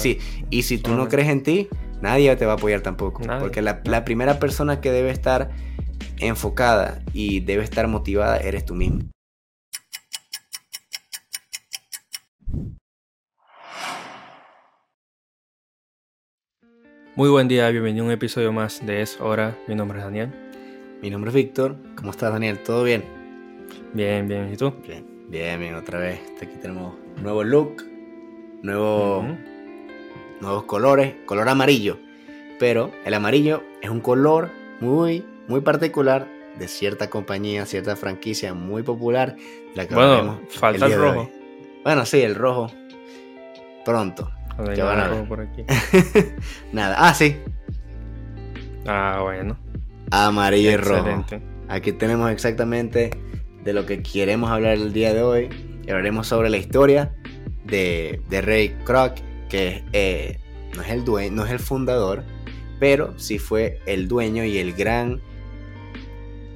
sí. Y si tú no crees en ti, nadie te va a apoyar tampoco. Porque la, la primera persona que debe estar enfocada y debe estar motivada eres tú mismo. Muy buen día, bienvenido a un episodio más de Es Hora. Mi nombre es Daniel. Mi nombre es Víctor. ¿Cómo estás, Daniel? ¿Todo bien? Bien, bien. ¿Y tú? Bien, bien, bien. Otra vez. Aquí tenemos nuevo look, nuevo, nuevos colores, color amarillo. Pero el amarillo es un color muy, muy particular de cierta compañía, cierta franquicia muy popular. La que bueno, falta el, rojo. Bueno, sí, el rojo. Pronto. por aquí. Nada. Ah, sí. Ah, bueno. Amarillo y rojo. Aquí tenemos exactamente de lo que queremos hablar el día de hoy. Y hablaremos sobre la historia de, de Ray Kroc, que eh, no, es el dueño, no es el fundador, pero sí fue el dueño y el gran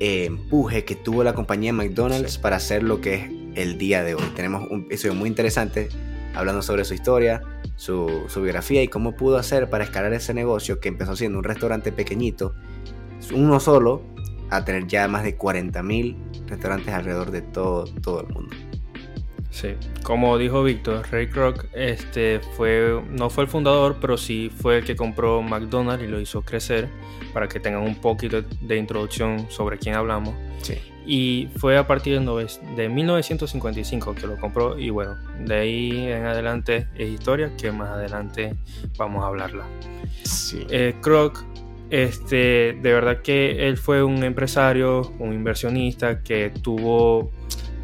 eh, empuje que tuvo la compañía McDonald's para hacer lo que es el día de hoy. Tenemos un episodio muy interesante hablando sobre su historia, su, biografía y cómo pudo hacer para escalar ese negocio que empezó siendo un restaurante pequeñito, uno solo, a tener ya más de 40.000 restaurantes alrededor de todo, todo el mundo. Sí, como dijo Víctor, Ray Kroc este, fue, no fue el fundador, pero sí fue el que compró McDonald's y lo hizo crecer para que tengan un poquito de introducción sobre quién hablamos. Sí. Y fue a partir de 1955 que lo compró y bueno, de ahí en adelante es historia que más adelante vamos a hablarla. Sí. Eh, Kroc, este, de verdad que él fue un empresario, un inversionista que tuvo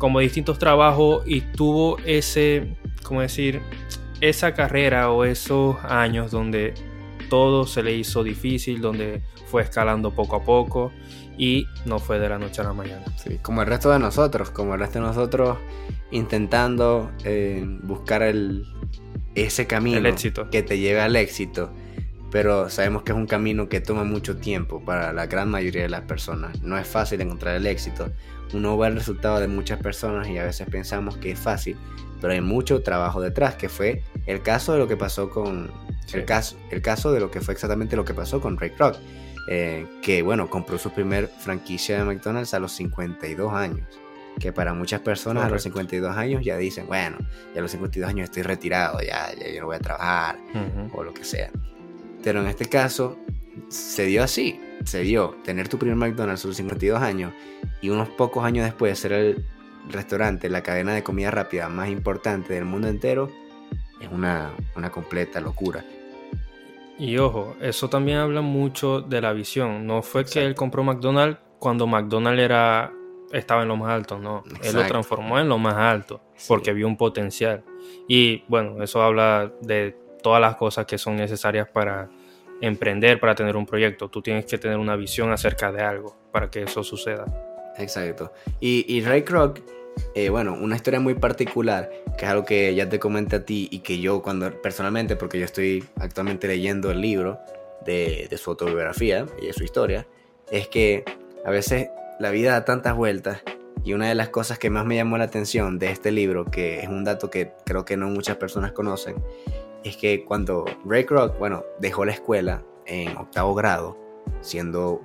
como distintos trabajos y tuvo ese, ¿cómo decir? Esa carrera o esos años donde todo se le hizo difícil, donde fue escalando poco a poco y no fue de la noche a la mañana. Sí, como el resto de nosotros, como el resto de nosotros intentando eh, buscar el, ese camino éxito. que te lleve al éxito. Pero sabemos que es un camino que toma mucho tiempo para la gran mayoría de las personas. No es fácil encontrar el éxito. Uno ve el resultado de muchas personas y a veces pensamos que es fácil, pero hay mucho trabajo detrás, que fue el caso de lo que pasó con... El, caso, el caso de lo que fue exactamente lo que pasó con Ray Kroc eh, que bueno, compró su primer franquicia de McDonald's a los 52 años. Que para muchas personas a los 52 años ya dicen, bueno, ya a los 52 años estoy retirado, ya, ya yo no voy a trabajar o lo que sea. Pero en este caso se dio así, se dio tener tu primer McDonald's a los 52 años y unos pocos años después ser el restaurante, la cadena de comida rápida más importante del mundo entero, es una, una completa locura. Y ojo, eso también habla mucho de la visión. No fue que él compró McDonald's cuando McDonald's era, estaba en lo más alto, no. Él lo transformó en lo más alto porque vio un potencial. Y bueno, eso habla de todas las cosas que son necesarias para emprender, para tener un proyecto. Tú tienes que tener una visión acerca de algo para que eso suceda. Exacto. Y, y Ray Kroc eh, bueno, una historia muy particular, que es algo que ya te comenté a ti y que yo cuando personalmente, porque yo estoy actualmente leyendo el libro de, su autobiografía y de su historia, es que a veces la vida da tantas vueltas y una de las cosas que más me llamó la atención de este libro, que es un dato que creo que no muchas personas conocen, es que cuando Ray Kroc, bueno, dejó la escuela en octavo grado, siendo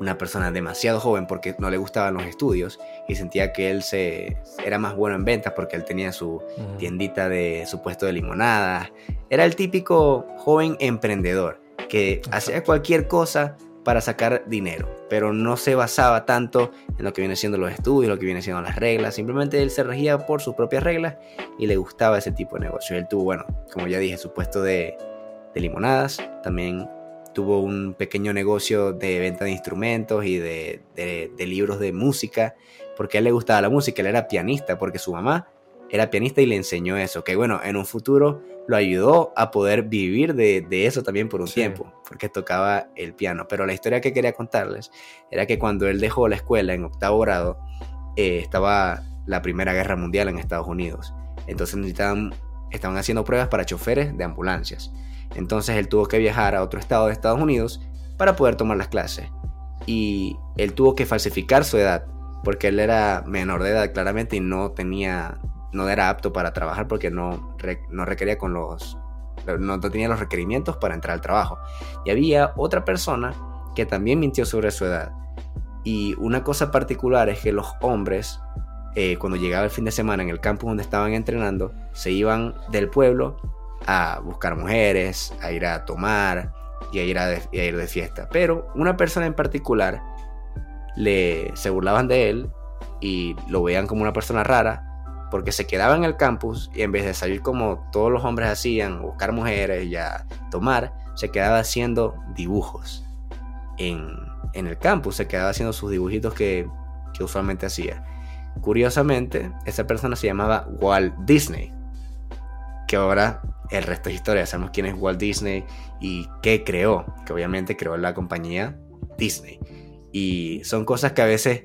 una persona demasiado joven porque no le gustaban los estudios y sentía que él se era más bueno en ventas porque él tenía su tiendita de su puesto de limonadas. Era el típico joven emprendedor que hacía cualquier cosa para sacar dinero, pero no se basaba tanto en lo que viene siendo los estudios, lo que viene siendo las reglas, simplemente él se regía por sus propias reglas y le gustaba ese tipo de negocio. Él tuvo, bueno, como ya dije, su puesto de, de limonadas, también tuvo un pequeño negocio de venta de instrumentos y de, libros de música, porque a él le gustaba la música, él era pianista, porque su mamá era pianista y le enseñó eso, que bueno, en un futuro lo ayudó a poder vivir de, eso también por un tiempo, porque tocaba el piano. Pero la historia que quería contarles era que cuando él dejó la escuela en octavo grado, eh, estaba la Primera Guerra Mundial en Estados Unidos. Entonces necesitaban, estaban haciendo pruebas para choferes de ambulancias. Entonces él tuvo que viajar a otro estado de Estados Unidos para poder tomar las clases. Y él tuvo que falsificar su edad, porque él era menor de edad claramente y no tenía, no era apto para trabajar porque no, no requería con los no tenía los requerimientos para entrar al trabajo. Y había otra persona que también mintió sobre su edad. Y una cosa particular es que los hombres, eh, cuando llegaba el fin de semana en el campus donde estaban entrenando, se iban del pueblo a buscar mujeres, a ir a tomar y a ir, a ir de fiesta. Pero una persona en particular le, se burlaban de él y lo veían como una persona rara porque se quedaba en el campus y en vez de salir como todos los hombres hacían, buscar mujeres y a tomar, se quedaba haciendo dibujos en, el campus, se quedaba haciendo sus dibujitos que, que usualmente hacía. Curiosamente, esa persona se llamaba Walt Disney, que ahora el resto es historia, sabemos quién es Walt Disney y qué creó, que obviamente creó la compañía Disney. Y son cosas que a veces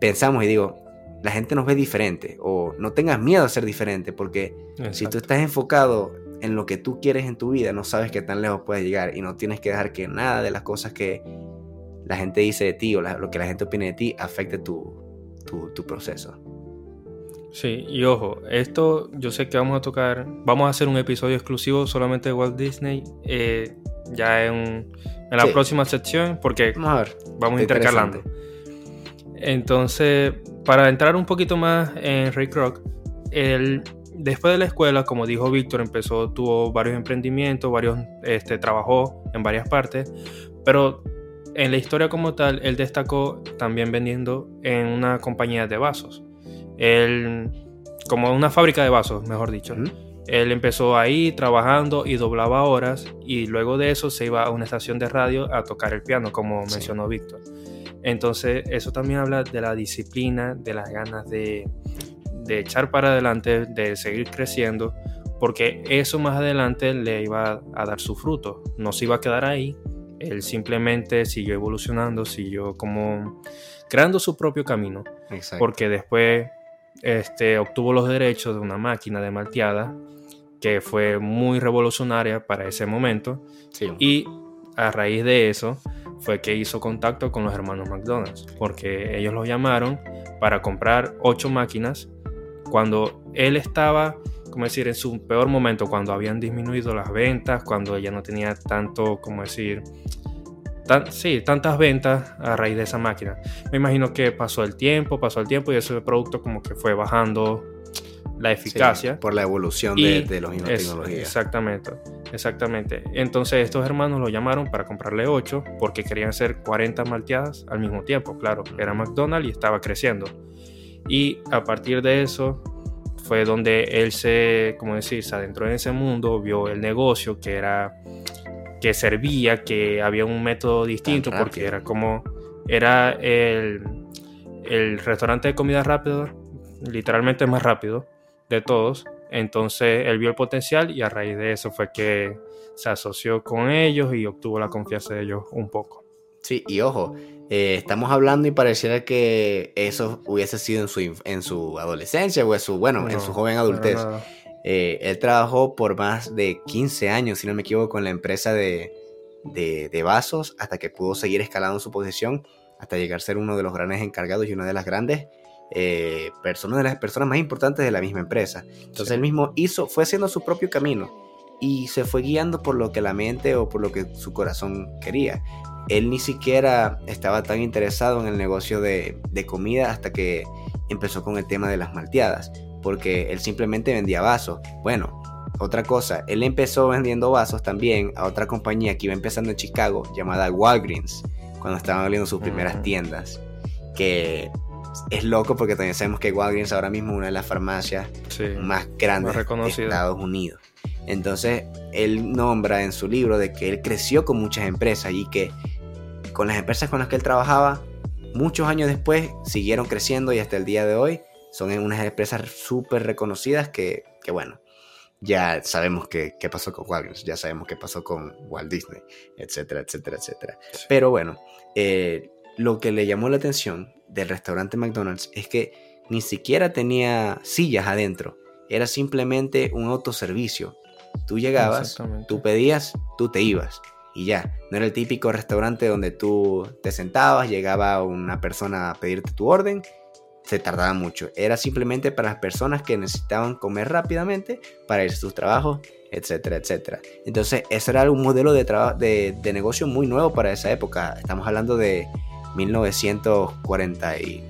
pensamos y digo, la gente nos ve diferente o no tengas miedo a ser diferente porque si tú estás enfocado en lo que tú quieres en tu vida, no sabes qué tan lejos puedes llegar y no tienes que dejar que nada de las cosas que la gente dice de ti o lo que la gente opine de ti afecte tu, tu, proceso. Sí, y ojo, esto yo sé que vamos a tocar, vamos a hacer un episodio exclusivo solamente de Walt Disney, eh, ya en, en la próxima sección, porque vamos, a ver, vamos intercalando. Entonces, para entrar un poquito más en Ray Kroc, él después de la escuela, como dijo Víctor, empezó, tuvo varios emprendimientos, varios, este, trabajó en varias partes, pero en la historia como tal, él destacó también vendiendo en una compañía de vasos. Él, como una fábrica de vasos, mejor dicho. Él empezó ahí trabajando y doblaba horas y luego de eso se iba a una estación de radio a tocar el piano, como mencionó Víctor. Entonces, eso también habla de la disciplina, de las ganas de, echar para adelante, de seguir creciendo, porque eso más adelante le iba a dar su fruto, no se iba a quedar ahí, él simplemente siguió evolucionando, siguió como creando su propio camino, porque después este, obtuvo los derechos de una máquina de malteada que fue muy revolucionaria para ese momento. Y a raíz de eso fue que hizo contacto con los hermanos McDonald's, porque ellos lo llamaron para comprar ocho máquinas cuando él estaba, como decir, en su peor momento, cuando habían disminuido las ventas, cuando ella no tenía tanto, como decir, sí, tantas ventas a raíz de esa máquina. Me imagino que pasó el tiempo, pasó el tiempo y ese producto como que fue bajando la eficacia. por la evolución de, de los tecnologías. Exactamente, exactamente. Entonces estos hermanos lo llamaron para comprarle 8 porque querían hacer 40 malteadas al mismo tiempo. Claro, era McDonald's y estaba creciendo. Y a partir de eso fue donde él se, como decir, se adentró en ese mundo, vio el negocio que era que servía, que había un método distinto porque era como era el, el restaurante de comida rápida, literalmente más rápido de todos. Entonces él vio el potencial y a raíz de eso fue que se asoció con ellos y obtuvo la confianza de ellos un poco. Sí, y ojo, eh, estamos hablando y pareciera que eso hubiese sido en su, en su adolescencia o en su, bueno, en su joven adultez. Eh, él trabajó por más de 15 años, si no me equivoco, en la empresa de, de, de vasos hasta que pudo seguir escalando su posición hasta llegar a ser uno de los grandes encargados y una de las grandes eh, personas de las personas más importantes de la misma empresa. Entonces él mismo hizo, fue haciendo su propio camino y se fue guiando por lo que la mente o por lo que su corazón quería. Él ni siquiera estaba tan interesado en el negocio de, de comida hasta que empezó con el tema de las malteadas, porque él simplemente vendía vasos. Bueno, otra cosa, él empezó vendiendo vasos también a otra compañía que iba empezando en Chicago llamada Walgreens, cuando estaban abriendo sus primeras tiendas, que es loco porque también sabemos que Walgreens ahora mismo es una de las farmacias más grandes de Estados Unidos. Entonces, él nombra en su libro de que él creció con muchas empresas y que con las empresas con las que él trabajaba, muchos años después siguieron creciendo y hasta el día de hoy son unas empresas súper reconocidas que, que, bueno, ya sabemos qué, pasó con Walgreens, ya sabemos qué pasó con Walt Disney, etcétera, etcétera, etcétera. Pero bueno, eh, lo que le llamó la atención del restaurante McDonald's es que ni siquiera tenía sillas adentro, era simplemente un autoservicio. Tú llegabas, tú pedías, tú te ibas y ya. No era el típico restaurante donde tú te sentabas, llegaba una persona a pedirte tu orden, se tardaba mucho. Era simplemente para las personas que necesitaban comer rápidamente para ir a sus trabajos, etcétera, etcétera. Entonces, ese era un modelo de, de, de negocio muy nuevo para esa época. Estamos hablando de 1940 y...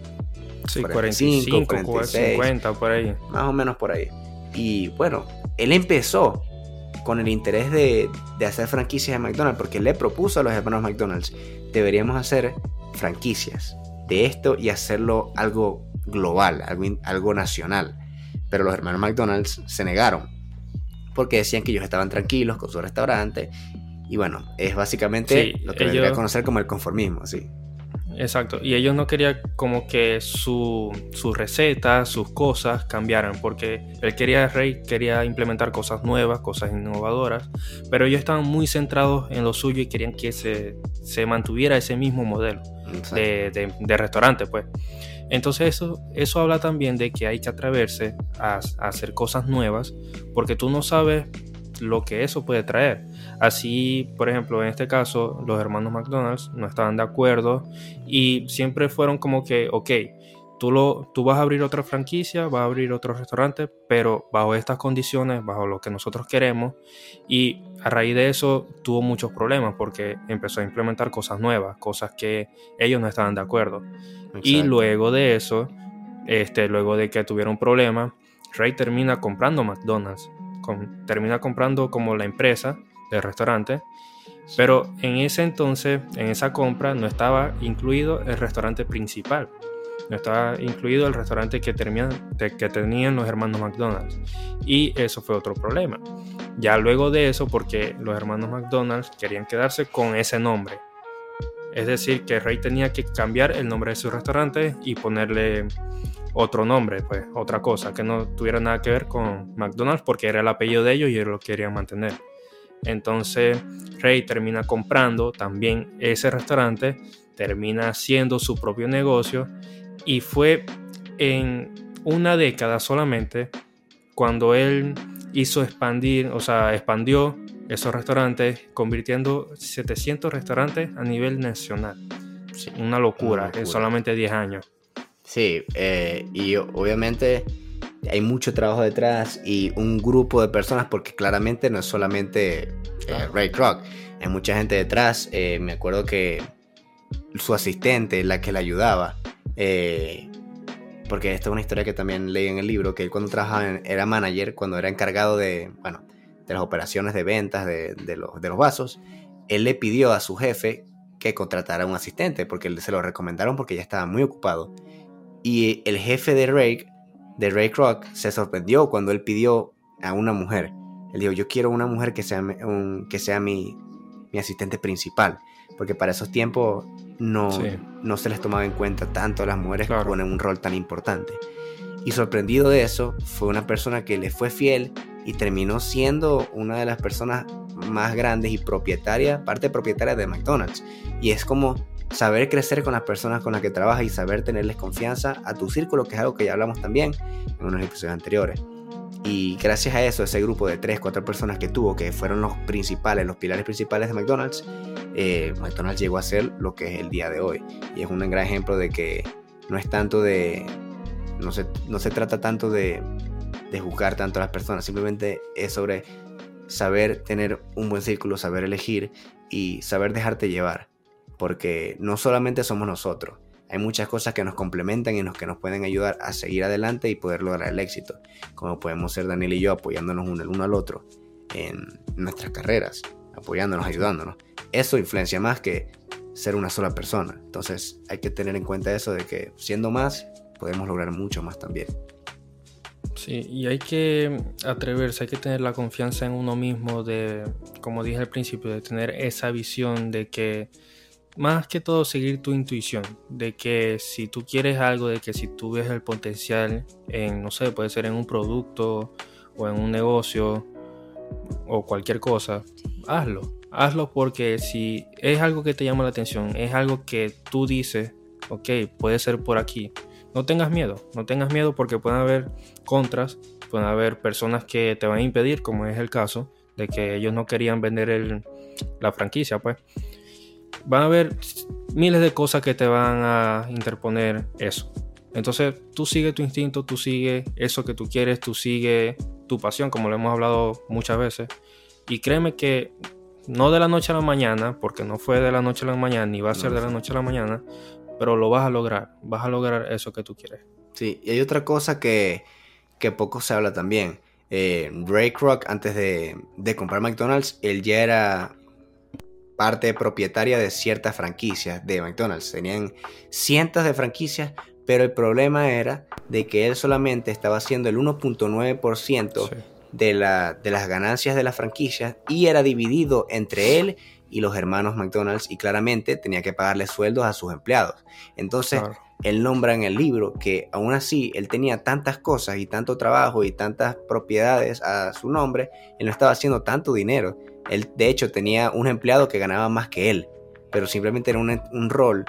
Sí, 45, 46, 50, por ahí. Más o menos por ahí. Y bueno, él empezó con el interés de, de, hacer franquicias de McDonald's, porque le propuso a los hermanos McDonald's, deberíamos hacer franquicias de esto y hacerlo algo global, algo, algo nacional. Pero los hermanos McDonald's se negaron, porque decían que ellos estaban tranquilos con su restaurante. Y bueno, es básicamente lo que ellos... a conocer como el conformismo, sí. Exacto, y ellos no querían como que su, sus recetas, sus cosas cambiaran, porque él quería, Rey quería implementar cosas nuevas, cosas innovadoras, pero ellos estaban muy centrados en lo suyo y querían que se, se mantuviera ese mismo modelo de, de, restaurante, pues. Entonces eso, eso habla también de que hay que atreverse a, a hacer cosas nuevas, porque tú no sabes lo que eso puede traer. Así, por ejemplo, en este caso, los hermanos McDonald's no estaban de acuerdo y siempre fueron como que, ok, tú, lo, tú vas a abrir otra franquicia, vas a abrir otro restaurante, pero bajo estas condiciones, bajo lo que nosotros queremos. Y a raíz de eso tuvo muchos problemas porque empezó a implementar cosas nuevas, cosas que ellos no estaban de acuerdo. Y luego de eso, este, luego de que tuvieron problemas, Ray termina comprando McDonald's termina comprando como la empresa del restaurante, pero en ese entonces, en esa compra, no estaba incluido el restaurante principal. No estaba incluido el restaurante que, que tenían los hermanos McDonald's. Y eso fue otro problema. Ya luego de eso, porque los hermanos McDonald's querían quedarse con ese nombre. Es decir, que Rey tenía que cambiar el nombre de su restaurante y ponerle otro nombre, pues otra cosa, que no tuviera nada que ver con McDonald's porque era el apellido de ellos y ellos lo querían mantener. Entonces Rey termina comprando también ese restaurante, termina haciendo su propio negocio y fue en una década solamente cuando él hizo expandir, o sea, expandió esos restaurantes, convirtiendo 700 restaurantes a nivel nacional. una locura, en solamente 10 años. Sí, eh, y obviamente hay mucho trabajo detrás y un grupo de personas, porque claramente no es solamente eh, Ray Kroc, hay mucha gente detrás. Eh, me acuerdo que su asistente, la que le ayudaba, porque esta es una historia que también leí en el libro, que él cuando trabajaba era manager, cuando era encargado de, bueno, de las operaciones de ventas de, los, de los vasos, él le pidió a su jefe que contratara un asistente, porque se lo recomendaron porque ya estaba muy ocupado. Y el jefe de Ray, de Ray Kroc, se sorprendió cuando él pidió a una mujer. Él dijo, yo quiero una mujer que sea, que sea mi, mi, asistente principal. Porque para esos tiempos no, no se les tomaba en cuenta tanto a las mujeres que ponen un rol tan importante. Y sorprendido de eso, fue una persona que le fue fiel y terminó siendo una de las personas más grandes y propietarias, parte propietaria de McDonald's. Y es como saber crecer con las personas con las que trabajas y saber tenerles confianza a tu círculo, que es algo que ya hablamos también en unos episodios anteriores. Y gracias a eso, ese grupo de 3, 4 personas que tuvo, que fueron los principales, los pilares principales de McDonald's, eh, McDonald's llegó a ser lo que es el día de hoy. Y es un gran ejemplo de que no es tanto de... No se, no se trata tanto de, de juzgar tanto a las personas, simplemente es sobre saber tener un buen círculo, saber elegir y saber dejarte llevar porque no solamente somos nosotros, hay muchas cosas que nos complementan y nos, que nos pueden ayudar a seguir adelante y poder lograr el éxito, como podemos ser Daniel y yo apoyándonos uno, el uno al otro en nuestras carreras, apoyándonos, ayudándonos. Eso influencia más que ser una sola persona. Entonces hay que tener en cuenta eso de que siendo más podemos lograr mucho más también. Sí, y hay que atreverse, hay que tener la confianza en uno mismo de, como dije al principio, de tener esa visión de que más que todo seguir tu intuición, de que si tú quieres algo, de que si tú ves el potencial en, no sé, puede ser en un producto o en un negocio o cualquier cosa, hazlo. Hazlo porque si es algo que te llama la atención, es algo que tú dices, ok, puede ser por aquí, no tengas miedo, no tengas miedo porque pueden haber contras, pueden haber personas que te van a impedir, como es el caso de que ellos no querían vender la franquicia, pues van a haber miles de cosas que te van a interponer eso. Entonces tú sigue tu instinto, tú sigue eso que tú quieres, tú sigue tu pasión, como lo hemos hablado muchas veces. Y créeme que no de la noche a la mañana, porque no fue de la noche a la mañana, ni va a ser de la noche a la mañana, pero lo vas a lograr, vas a lograr eso que tú quieres. Sí, y hay otra cosa que, que poco se habla también. Eh, Ray Kroc, antes de, de comprar McDonald's, él ya era parte propietaria de ciertas franquicias de McDonald's. Tenían cientos de franquicias, pero el problema era de que él solamente estaba haciendo el 1.9% de, la, de las ganancias de las franquicias y era dividido entre él y los hermanos McDonald's y claramente tenía que pagarle sueldos a sus empleados. Entonces, él nombra en el libro que aún así él tenía tantas cosas y tanto trabajo y tantas propiedades a su nombre, él no estaba haciendo tanto dinero. Él, de hecho, tenía un empleado que ganaba más que él, pero simplemente era un, un rol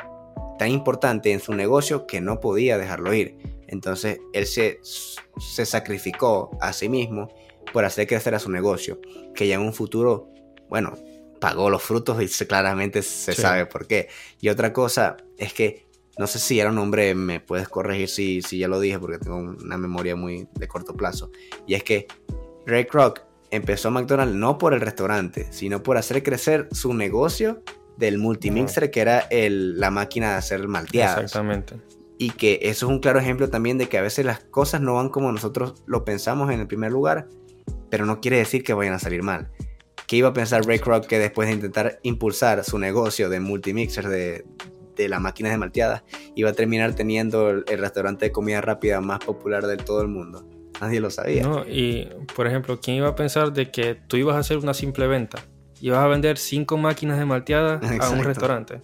tan importante en su negocio que no podía dejarlo ir. Entonces, él se, se sacrificó a sí mismo por hacer crecer a su negocio, que ya en un futuro, bueno, pagó los frutos y claramente se sabe por qué. Y otra cosa es que, no sé si era un hombre, me puedes corregir si, si ya lo dije porque tengo una memoria muy de corto plazo, y es que Ray Kroc empezó McDonald's no por el restaurante, sino por hacer crecer su negocio del multimixer, que era el, la máquina de hacer malteadas. Exactamente. Y que eso es un claro ejemplo también de que a veces las cosas no van como nosotros lo pensamos en el primer lugar, pero no quiere decir que vayan a salir mal. ¿Qué iba a pensar Ray Kroc que después de intentar impulsar su negocio de multimixer de, de las máquinas de malteadas, iba a terminar teniendo el, restaurante de comida rápida más popular de todo el mundo? Nadie lo sabía. No, y por ejemplo, ¿quién iba a pensar de que tú ibas a hacer una simple venta? Ibas a vender cinco máquinas de malteadas a un restaurante.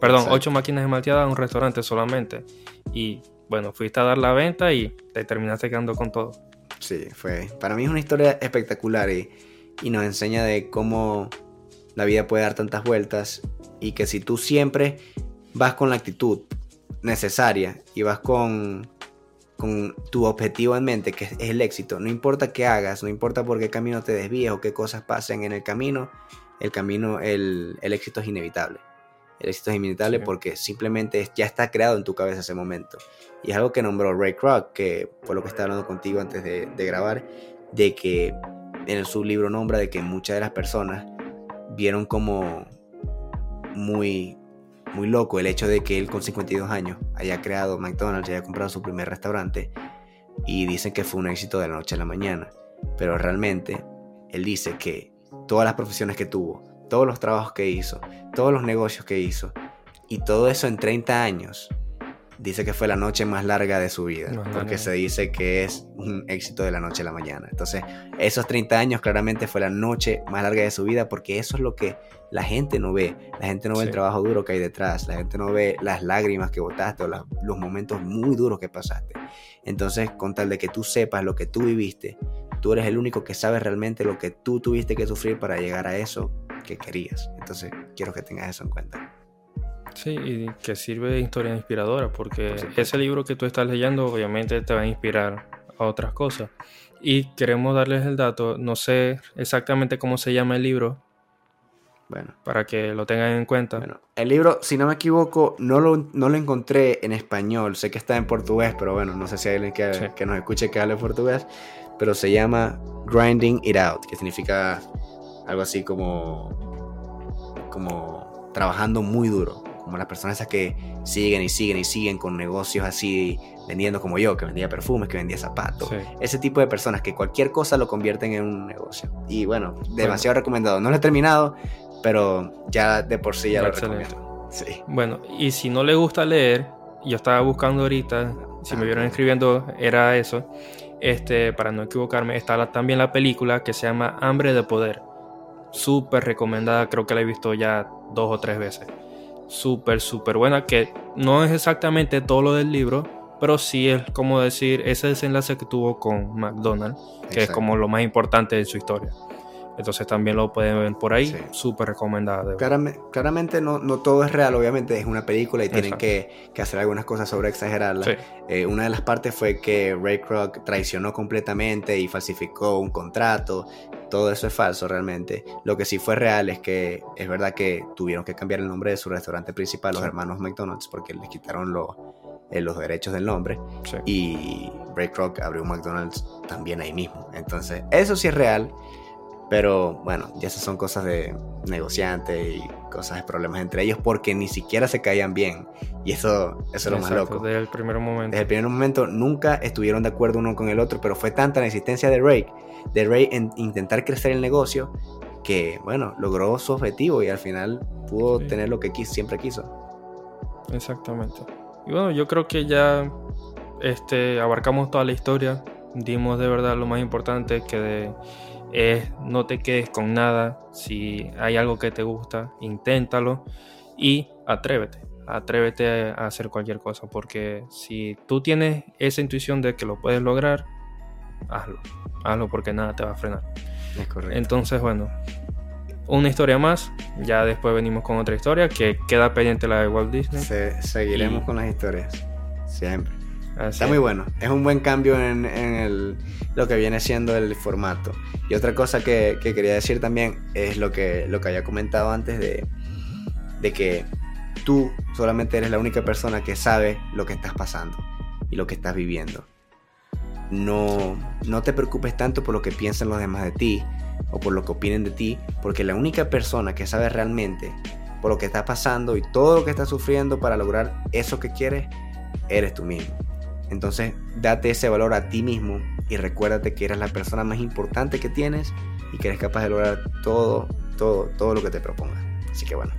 Perdón, ocho máquinas de malteadas a un restaurante solamente. Y bueno, fuiste a dar la venta y te terminaste quedando con todo. Sí, fue. Para mí es una historia espectacular y, y nos enseña de cómo la vida puede dar tantas vueltas y que si tú siempre vas con la actitud necesaria y vas con, con tu objetivo en mente, que es el éxito, no importa qué hagas, no importa por qué camino te desvíes o qué cosas pasen en el camino, el camino, el, el éxito es inevitable. El éxito es inevitable porque simplemente ya está creado en tu cabeza ese momento. Y es algo que nombró Ray Kroc, que fue lo que estaba hablando contigo antes de, de grabar, de que en su libro nombra de que muchas de las personas vieron como muy, muy loco el hecho de que él con 52 años haya creado McDonald's, haya comprado su primer restaurante y dicen que fue un éxito de la noche a la mañana. Pero realmente él dice que todas las profesiones que tuvo, todos los trabajos que hizo, todos los negocios que hizo y todo eso en 30 años dice que fue la noche más larga de su vida, porque se dice que es un éxito de la noche a la mañana. Entonces, esos 30 años claramente fue la noche más larga de su vida, porque eso es lo que la gente no ve. La gente no ve el trabajo duro que hay detrás, la gente no ve las lágrimas que botaste o los momentos muy duros que pasaste. Entonces, con tal de que tú sepas lo que tú viviste, tú eres el único que sabe realmente lo que tú tuviste que sufrir para llegar a eso que querías. Entonces, quiero que tengas eso en cuenta. Sí, y que sirve de historia inspiradora, porque ese libro que tú estás leyendo obviamente te va a inspirar a otras cosas. Y queremos darles el dato, no sé exactamente cómo se llama el libro, bueno. Para que lo tengan en cuenta. Bueno, el libro, si no me equivoco, no lo, no lo encontré en español. Sé que está en portugués, pero bueno, no sé si hay alguien que, que nos escuche que hable portugués. Pero se llama Grinding It Out, que significa algo así como, como trabajando muy duro como las personas esas que siguen y siguen y siguen con negocios así, vendiendo como yo, que vendía perfumes, que vendía zapatos. Ese tipo de personas que cualquier cosa lo convierten en un negocio. Y bueno, demasiado recomendado. No lo he terminado, pero ya de por sí ya lo recomiendo. Sí. Bueno, y si no le gusta leer, yo estaba buscando ahorita, si me vieron escribiendo, era eso. Este, para no equivocarme, está también la película que se llama Hambre de Poder. Súper recomendada, creo que la he visto ya dos o tres veces súper, súper buena, que no es exactamente todo lo del libro, pero sí es como decir ese desenlace que tuvo con McDonald's, que es como lo más importante de su historia. Entonces también lo pueden ver por ahí, súper recomendado. claramente no, no, todo es real, obviamente es una película y tienen que, que, hacer algunas cosas sobre exagerarla. Eh, una de las partes fue que Ray Kroc traicionó completamente y falsificó un contrato todo eso es falso realmente. Lo que sí fue real es que es verdad que tuvieron que cambiar el nombre de su restaurante principal, los hermanos McDonald's, porque les quitaron los, eh, los derechos del nombre. Y Ray Kroc abrió un McDonald's también ahí mismo. Entonces, eso sí es real. Pero bueno, ya esas son cosas de negociantes y cosas de problemas entre ellos porque ni siquiera se caían bien. Y eso, eso es lo más loco. Desde el primer momento. Desde el primer momento nunca estuvieron de acuerdo uno con el otro, pero fue tanta la insistencia de Ray, de Ray en intentar crecer el negocio, que bueno, logró su objetivo y al final pudo tener lo que siempre quiso. Exactamente. Y bueno, yo creo que ya este, abarcamos toda la historia, dimos de verdad lo más importante que de es no te quedes con nada. Si hay algo que te gusta, inténtalo y atrévete. Atrévete a hacer cualquier cosa. Porque si tú tienes esa intuición de que lo puedes lograr, hazlo. Hazlo porque nada te va a frenar. Es correcto. Entonces, bueno, una historia más. Ya después venimos con otra historia que queda pendiente la de Walt Disney. seguiremos con las historias. Siempre. Está muy bueno. Es un buen cambio en, el, lo que viene siendo el formato. Y otra cosa que, quería decir también es lo que, lo que había comentado antes de, de que tú solamente eres la única persona que sabe lo que estás pasando y lo que estás viviendo. No, no te preocupes tanto por lo que piensan los demás de ti o por lo que opinen de ti, porque la única persona que sabe realmente por lo que está pasando y todo lo que estás sufriendo para lograr eso que quieres, eres tú mismo. Entonces, date ese valor a ti mismo y recuérdate que eres la persona más importante que tienes y que eres capaz de lograr todo, todo, todo lo que te propongas. Así que bueno.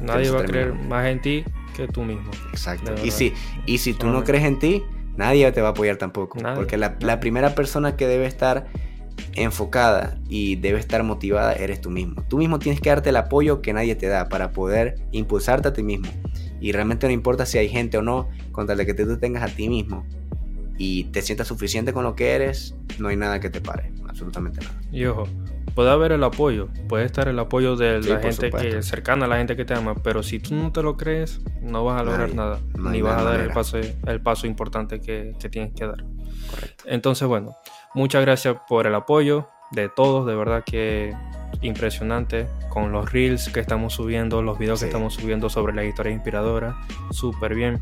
Nadie va a creer más en ti que tú mismo. Exacto. Y si, y si tú no crees en ti, nadie te va a apoyar tampoco. Porque la, la primera persona que debe estar enfocada y debe estar motivada eres tú mismo. Tú mismo tienes que darte el apoyo que nadie te da para poder impulsarte a ti mismo. Y realmente no importa si hay gente o no, con tal de que tú tengas a ti mismo y te sientas suficiente con lo que eres, no hay nada que te pare, absolutamente nada. Y ojo, puede haber el apoyo, puede estar el apoyo de la gente que cercana a la gente que te ama, pero si tú no te lo crees, no vas a lograr nada, ni vas a dar el paso, el paso importante que, que tienes que dar. Entonces, bueno, muchas gracias por el apoyo de todos, de verdad que impresionante con los reels que estamos subiendo, los videos que estamos subiendo sobre la historia inspiradora, súper bien.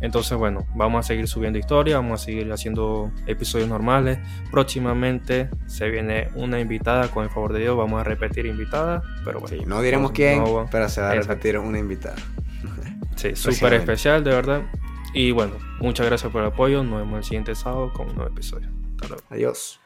Entonces, bueno, vamos a seguir subiendo historia, vamos a seguir haciendo episodios normales. Próximamente se viene una invitada, con el favor de Dios, vamos a repetir invitada, pero bueno. no diremos quién, pero se va a repetir una invitada. Sí, súper especial, de verdad. Y bueno, muchas gracias por el apoyo. Nos vemos el siguiente sábado con un nuevo episodio. Adiós.